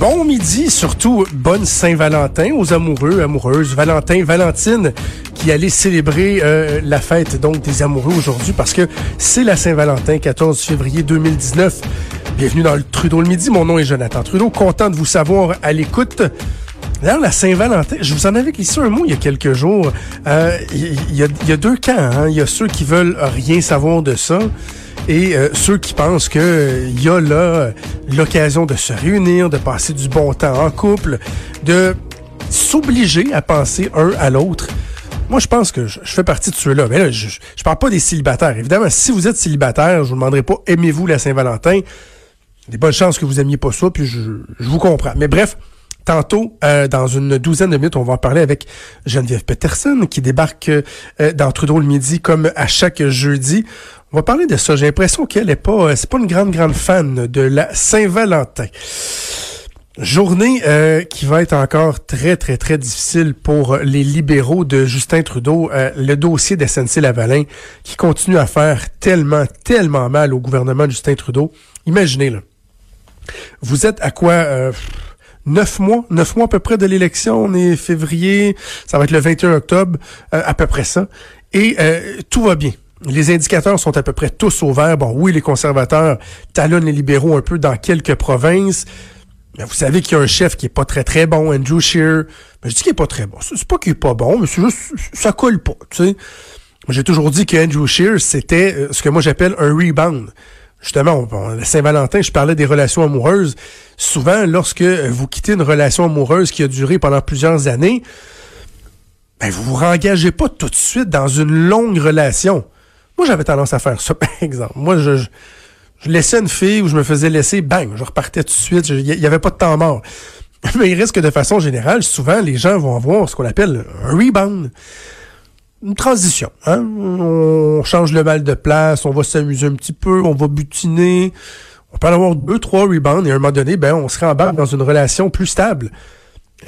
Bon midi, surtout bonne Saint-Valentin aux amoureux, amoureuses. Valentin, Valentine, qui allait célébrer euh, la fête donc des amoureux aujourd'hui parce que c'est la Saint-Valentin, 14 février 2019. Bienvenue dans le Trudeau le midi. Mon nom est Jonathan Trudeau. Content de vous savoir à l'écoute. D'ailleurs, la Saint-Valentin, je vous en avais glissé un mot il y a quelques jours. Euh, Il y, a, il y a deux camps. hein. Il y a ceux qui veulent rien savoir de ça et euh, ceux qui pensent que euh, il y a là euh, l'occasion de se réunir, de passer du bon temps en couple, de s'obliger à penser un à l'autre. Moi, je pense que je, je fais partie de ceux-là. Mais là, je, je parle pas des célibataires. Évidemment, si vous êtes célibataire, je vous demanderai pas aimez-vous la Saint-Valentin? Y des bonnes chances que vous aimiez pas ça, puis je, je vous comprends. Mais bref, Tantôt, euh, dans une douzaine de minutes, on va en parler avec Geneviève Peterson qui débarque euh, dans Trudeau le midi comme à chaque jeudi. On va parler de ça. J'ai l'impression qu'elle est pas, euh, c'est pas une grande grande fan de la Saint-Valentin. Journée qui va être encore très, très, très difficile pour les libéraux de Justin Trudeau. Le dossier d'SNC-Lavalin qui continue à faire tellement, tellement mal au gouvernement de Justin Trudeau. Imaginez, là. Vous êtes à quoi... neuf mois, neuf mois à peu près de l'élection. On est février, ça va être le 21 octobre, euh, à peu près ça. Et euh, tout va bien. Les indicateurs sont à peu près tous au vert. Bon, oui, les conservateurs talonnent les libéraux un peu dans quelques provinces. Mais vous savez qu'il y a un chef qui est pas très très bon, Andrew Scheer. Mais je dis qu'il est pas très bon. C'est pas qu'il est pas bon, mais c'est juste ça colle pas, tu sais. J'ai toujours dit que Andrew Scheer, c'était euh, ce que moi j'appelle un rebound. Justement, Saint-Valentin, je parlais des relations amoureuses. Souvent, lorsque vous quittez une relation amoureuse qui a duré pendant plusieurs années, ben vous vous engagez pas tout de suite dans une longue relation. Moi, j'avais tendance à faire ça, par exemple. Moi, je, laissais une fille ou je me faisais laisser, bang, je repartais tout de suite. Il n'y avait pas de temps mort. Mais il risque que de façon générale, souvent, les gens vont avoir ce qu'on appelle un rebound une transition. Hein? On change le mal de place, on va s'amuser un petit peu, on va butiner. On peut en avoir deux, trois rebounds et à un moment donné, ben, on se rembarque dans une relation plus stable.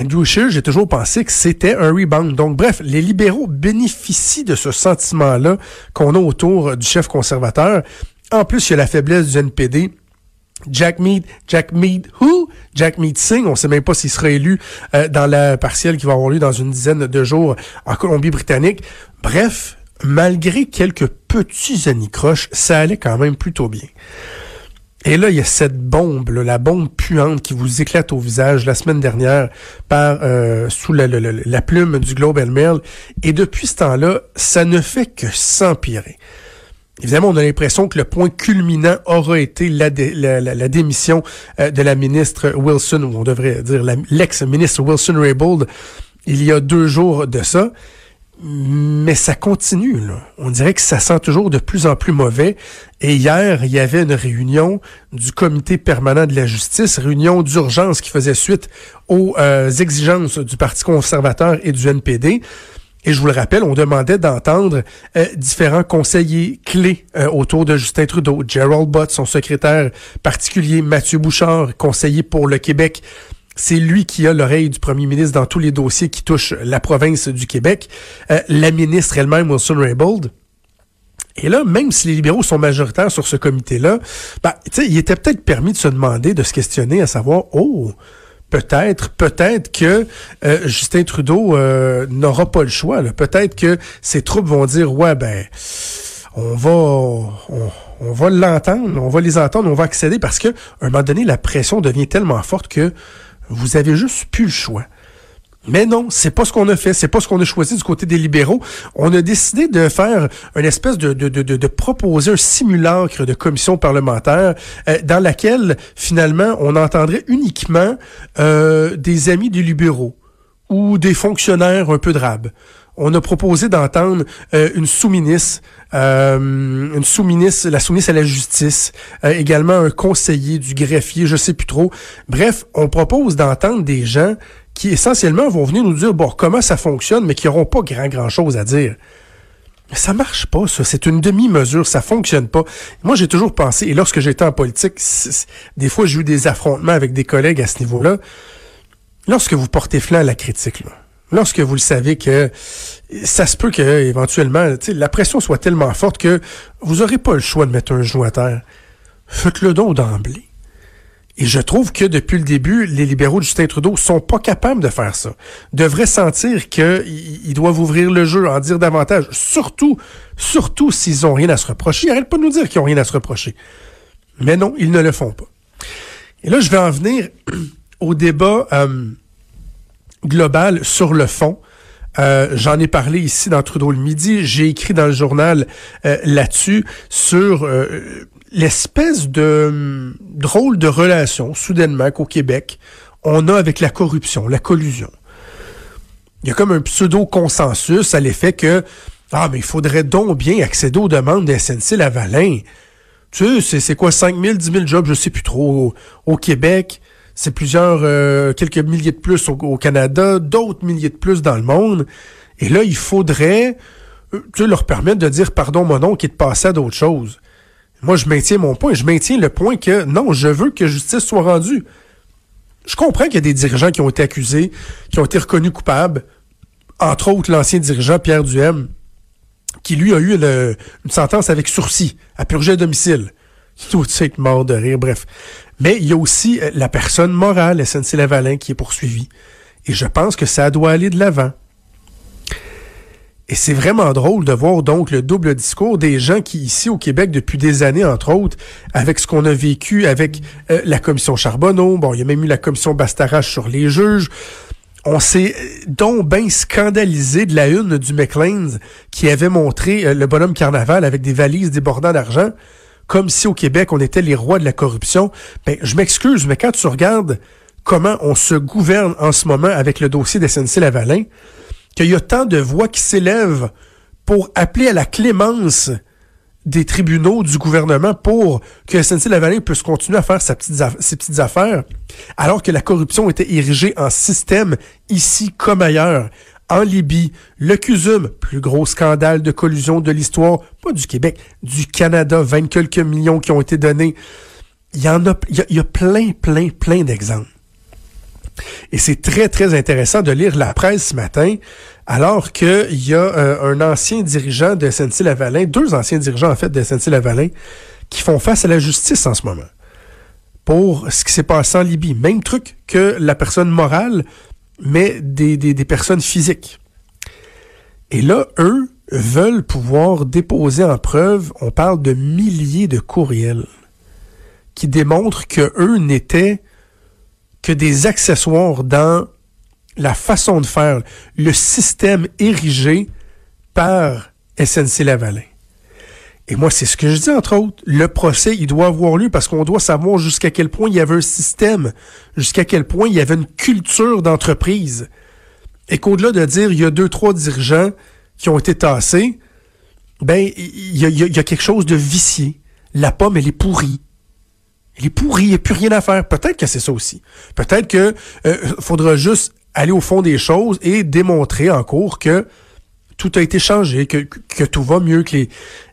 Andrew Scheer, j'ai toujours pensé que c'était un rebound. Donc, bref, les libéraux bénéficient de ce sentiment-là qu'on a autour du chef conservateur. En plus, il y a la faiblesse du NPD. Jack Mead, Jack Mead, who? Jack Mead Singh, on sait même pas s'il sera élu euh, dans la partielle qui va avoir lieu dans une dizaine de jours en Colombie-Britannique. Bref, malgré quelques petits anicroches, ça allait quand même plutôt bien. Et là, il y a cette bombe, là, la bombe puante qui vous éclate au visage la semaine dernière par euh, sous la, plume du Globe and. Et depuis ce temps-là, ça ne fait que s'empirer. Évidemment, on a l'impression que le point culminant aura été la, dé- la- la- la démission euh, de la ministre Wilson, ou on devrait dire l'ex-ministre Wilson Raybould, il y a deux jours de ça. Mais ça continue, là. On dirait que ça sent toujours de plus en plus mauvais. Et hier, il y avait une réunion du comité permanent de la justice, réunion d'urgence qui faisait suite aux euh, exigences du Parti conservateur et du NPD. Et je vous le rappelle, on demandait d'entendre euh, différents conseillers clés euh, autour de Justin Trudeau. Gerald Bott, son secrétaire particulier, Mathieu Bouchard, conseiller pour le Québec. C'est lui qui a l'oreille du premier ministre dans tous les dossiers qui touchent la province du Québec. Euh, la ministre elle-même, Wilson Raybould. Et là, même si les libéraux sont majoritaires sur ce comité-là, ben, il était peut-être permis de se demander, de se questionner, à savoir, oh, peut-être, peut-être que euh, Justin Trudeau euh, n'aura pas le choix. Peut-être que ses troupes vont dire, ouais, ben, on va, on, on va l'entendre, on va les entendre, on va accéder parce que, à un moment donné, la pression devient tellement forte que vous avez juste plus le choix. Mais non, c'est pas ce qu'on a fait, c'est pas ce qu'on a choisi du côté des libéraux. On a décidé de faire une espèce de, de, proposer un simulacre de commission parlementaire euh, dans laquelle finalement on entendrait uniquement euh, des amis des libéraux ou des fonctionnaires un peu drabes. On a proposé d'entendre euh, une sous-ministre, euh, une sous-ministre, la sous-ministre à la justice, euh, également un conseiller du greffier, je sais plus trop. Bref, on propose d'entendre des gens qui essentiellement vont venir nous dire bon comment ça fonctionne, mais qui n'auront pas grand grand chose à dire. Ça marche pas, ça. C'est une demi-mesure. Ça fonctionne pas. Moi, j'ai toujours pensé, et lorsque j'étais en politique, des fois, j'ai eu des affrontements avec des collègues à ce niveau-là. Lorsque vous portez flanc à la critique, là, lorsque vous le savez que ça se peut que éventuellement la pression soit tellement forte que vous n'aurez pas le choix de mettre un genou à terre. Faites-le donc d'emblée. Et je trouve que depuis le début, les libéraux de Justin Trudeau sont pas capables de faire ça. Devraient sentir qu'ils doivent ouvrir le jeu, en dire davantage. Surtout, surtout s'ils ont rien à se reprocher. Ils n'arrêtent pas de nous dire qu'ils ont rien à se reprocher. Mais non, ils ne le font pas. Et là, je vais en venir au débat euh, global sur le fond. Euh, J'en ai parlé ici dans Trudeau le midi. J'ai écrit dans le journal euh, là-dessus sur euh, l'espèce de hum, drôle de relation, soudainement, qu'au Québec, on a avec la corruption, la collusion. Il y a comme un pseudo-consensus à l'effet que Ah, mais il faudrait donc bien accéder aux demandes de SNC-Lavalin. Tu sais, c'est quoi, 5 000, 10 000 jobs, je sais plus trop, au, Québec? C'est plusieurs, euh, quelques milliers de plus au, Canada, d'autres milliers de plus dans le monde. Et là, il faudrait euh, tu leur permettre de dire pardon mon nom qui est de passer à d'autres choses. Moi, je maintiens mon point. Je maintiens le point que non, je veux que justice soit rendue. Je comprends qu'il y a des dirigeants qui ont été accusés, qui ont été reconnus coupables. Entre autres, l'ancien dirigeant Pierre Duhem, qui lui a eu une, sentence avec sursis, à purger à domicile. Tout être mort de rire, bref. Mais il y a aussi euh, la personne morale, SNC-Lavalin, qui est poursuivie. Et je pense que ça doit aller de l'avant. Et c'est vraiment drôle de voir donc le double discours des gens qui, ici au Québec, depuis des années, entre autres, avec ce qu'on a vécu avec euh, la commission Charbonneau, bon, il y a même eu la commission Bastarache sur les juges, on s'est euh, donc bien scandalisé de la une du McLean's qui avait montré le bonhomme carnaval avec des valises débordant d'argent, comme si au Québec on était les rois de la corruption. Ben, je m'excuse, mais quand tu regardes comment on se gouverne en ce moment avec le dossier d'SNC-Lavalin, qu'il y a tant de voix qui s'élèvent pour appeler à la clémence des tribunaux du gouvernement pour que SNC-Lavalin puisse continuer à faire ses petites, affaires, alors que la corruption était érigée en système ici comme ailleurs. En Libye, le CUSUM, plus gros scandale de collusion de l'histoire, pas du Québec, du Canada, 20 quelques millions qui ont été donnés. Il y en a, il y a plein, plein, plein d'exemples. Et c'est très, très intéressant de lire la presse ce matin, alors qu'il y a euh, un ancien dirigeant de SNC-Lavalin, deux anciens dirigeants en fait de SNC-Lavalin, qui font face à la justice en ce moment pour ce qui s'est passé en Libye. Même truc que la personne morale, mais des, personnes physiques. Et là, eux veulent pouvoir déposer en preuve, on parle de milliers de courriels qui démontrent que eux n'étaient que des accessoires dans la façon de faire, le système érigé par SNC-Lavalin. Et moi, c'est ce que je dis, entre autres. Le procès, il doit avoir lieu parce qu'on doit savoir jusqu'à quel point il y avait un système, jusqu'à quel point il y avait une culture d'entreprise. Et qu'au-delà de dire, il y a deux, trois dirigeants qui ont été tassés, ben, il y a, quelque chose de vicié. La pomme, elle est pourrie. Il est pourri, il n'y a plus rien à faire. Peut-être que c'est ça aussi. Peut-être que euh, faudra juste aller au fond des choses et démontrer en cours que tout a été changé, que, tout va mieux, que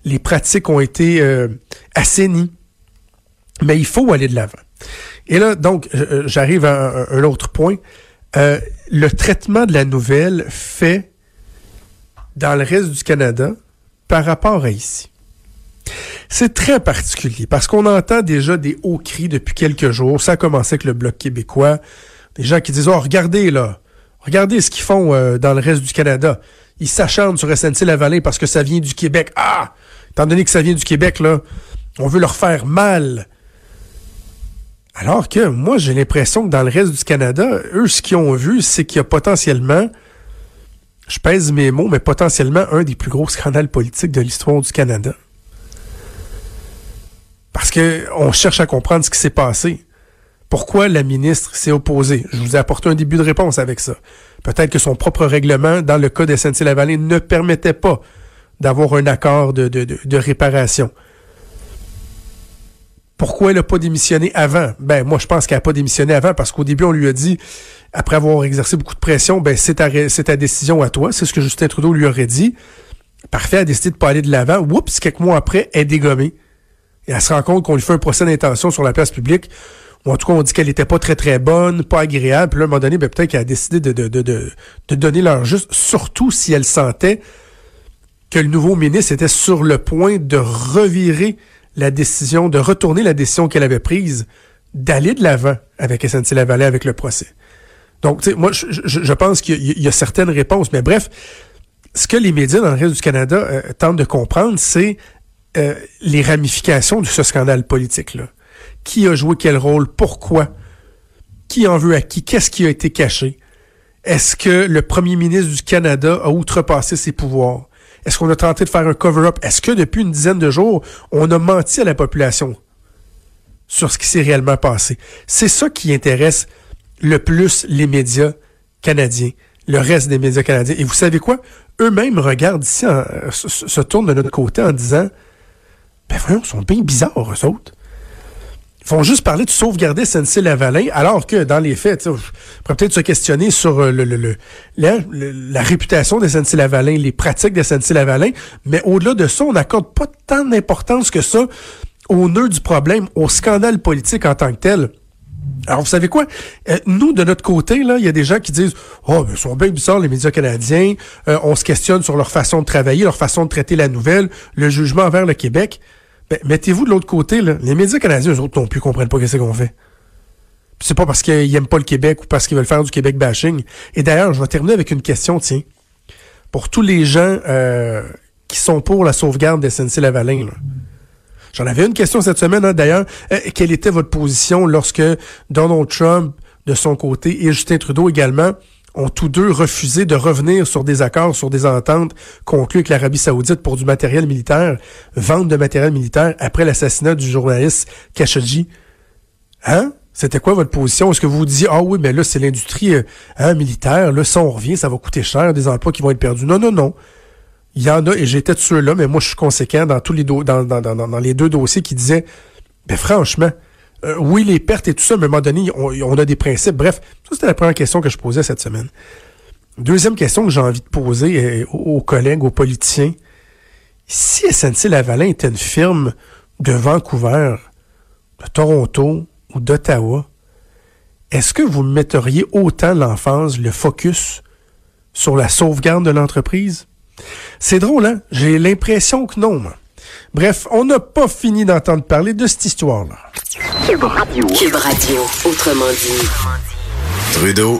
les, pratiques ont été euh, assainies. Mais il faut aller de l'avant. Et là, donc, euh, euh, j'arrive à un, autre point. le traitement de la nouvelle fait dans le reste du Canada par rapport à ici. C'est très particulier parce qu'on entend déjà des hauts cris depuis quelques jours. Ça a commencé avec le Bloc québécois. Des gens qui disent, oh, regardez là, regardez ce qu'ils font euh, dans le reste du Canada. Ils s'acharnent sur SNC-Lavalin parce que ça vient du Québec. Ah! Étant donné que ça vient du Québec, là, on veut leur faire mal. Alors que moi, j'ai l'impression que dans le reste du Canada, eux, ce qu'ils ont vu, c'est qu'il y a potentiellement, je pèse mes mots, mais potentiellement un des plus gros scandales politiques de l'histoire du Canada. Parce que on cherche à comprendre ce qui s'est passé. Pourquoi la ministre s'est opposée? Je vous ai apporté un début de réponse avec ça. Peut-être que son propre règlement, dans le cas de SNC-Lavalin, ne permettait pas d'avoir un accord de, réparation. Pourquoi elle n'a pas démissionné avant? Ben, moi, je pense qu'elle n'a pas démissionné avant parce qu'au début, on lui a dit, après avoir exercé beaucoup de pression, ben, c'est ta, décision à toi. C'est ce que Justin Trudeau lui aurait dit. Parfait a décidé de pas aller de l'avant. Oups, quelques mois après, elle est dégommée. Et elle se rend compte qu'on lui fait un procès d'intention sur la place publique. En tout cas, on dit qu'elle était pas très, très bonne, pas agréable. Puis là, à un moment donné, ben, peut-être qu'elle a décidé de, donner leur juste, surtout si elle sentait que le nouveau ministre était sur le point de revirer la décision, de retourner la décision qu'elle avait prise d'aller de l'avant avec SNC-Lavalin, avec le procès. Donc, tu sais, moi, je, pense qu'il y, y, a certaines réponses. Mais bref, ce que les médias dans le reste du Canada euh, tentent de comprendre, c'est euh, les ramifications de ce scandale politique-là. Qui a joué quel rôle? Pourquoi? Qui en veut à qui? Qu'est-ce qui a été caché? Est-ce que le premier ministre du Canada a outrepassé ses pouvoirs? Est-ce qu'on a tenté de faire un cover-up? Est-ce que depuis une dizaine de jours, on a menti à la population sur ce qui s'est réellement passé? C'est ça qui intéresse le plus les médias canadiens, le reste des médias canadiens. Et vous savez quoi? Eux-mêmes regardent ici, en, se, se, tournent de notre côté en disant, ben voyons, ils sont bien bizarres, eux autres. Font juste parler de sauvegarder SNC-Lavalin, alors que, dans les faits, on pourrait peut-être se questionner sur le, le, le, la, réputation de SNC-Lavalin, les pratiques de SNC-Lavalin, mais au-delà de ça, on n'accorde pas tant d'importance que ça au nœud du problème, au scandale politique en tant que tel. Alors, vous savez quoi? Euh, nous, de notre côté, là, il y a des gens qui disent Oh, mais ils sont bien bizarres, les médias canadiens. Euh, on se questionne sur leur façon de travailler, leur façon de traiter la nouvelle, le jugement envers le Québec. Ben, mettez-vous de l'autre côté, là. Les médias canadiens, eux autres non plus comprennent pas ce qu'on fait. C'est pas parce qu'ils aiment pas le Québec ou parce qu'ils veulent faire du Québec bashing. Et d'ailleurs, je vais terminer avec une question, tiens. Pour tous les gens euh, qui sont pour la sauvegarde des SNC-Lavalin. J'en avais une question cette semaine, hein, d'ailleurs. Euh, quelle était votre position lorsque Donald Trump, de son côté, et Justin Trudeau également, ont tous deux refusé de revenir sur des accords, sur des ententes conclues avec l'Arabie saoudite pour du matériel militaire, vente de matériel militaire après l'assassinat du journaliste Khashoggi? Hein? C'était quoi votre position? Est-ce que vous vous disiez, ah oui, mais là, c'est l'industrie euh, hein, militaire, là, ça, on revient, ça va coûter cher, des emplois qui vont être perdus. Non, non, non. Il y en a, et j'étais de ceux-là, mais moi, je suis conséquent dans tous les les deux dossiers qui disaient, ben franchement, euh, oui, les pertes et tout ça, mais à un moment donné, on, a des principes. Bref, ça, c'était la première question que je posais cette semaine. Deuxième question que j'ai envie de poser euh, aux collègues, aux politiciens. Si SNC-Lavalin était une firme de Vancouver, de Toronto ou d'Ottawa, est-ce que vous metteriez autant l'emphase, le focus sur la sauvegarde de l'entreprise? C'est drôle, hein? J'ai l'impression que non. Moi. Bref, on n'a pas fini d'entendre parler de cette histoire-là. Cube Radio. Cube Radio, autrement dit. Trudeau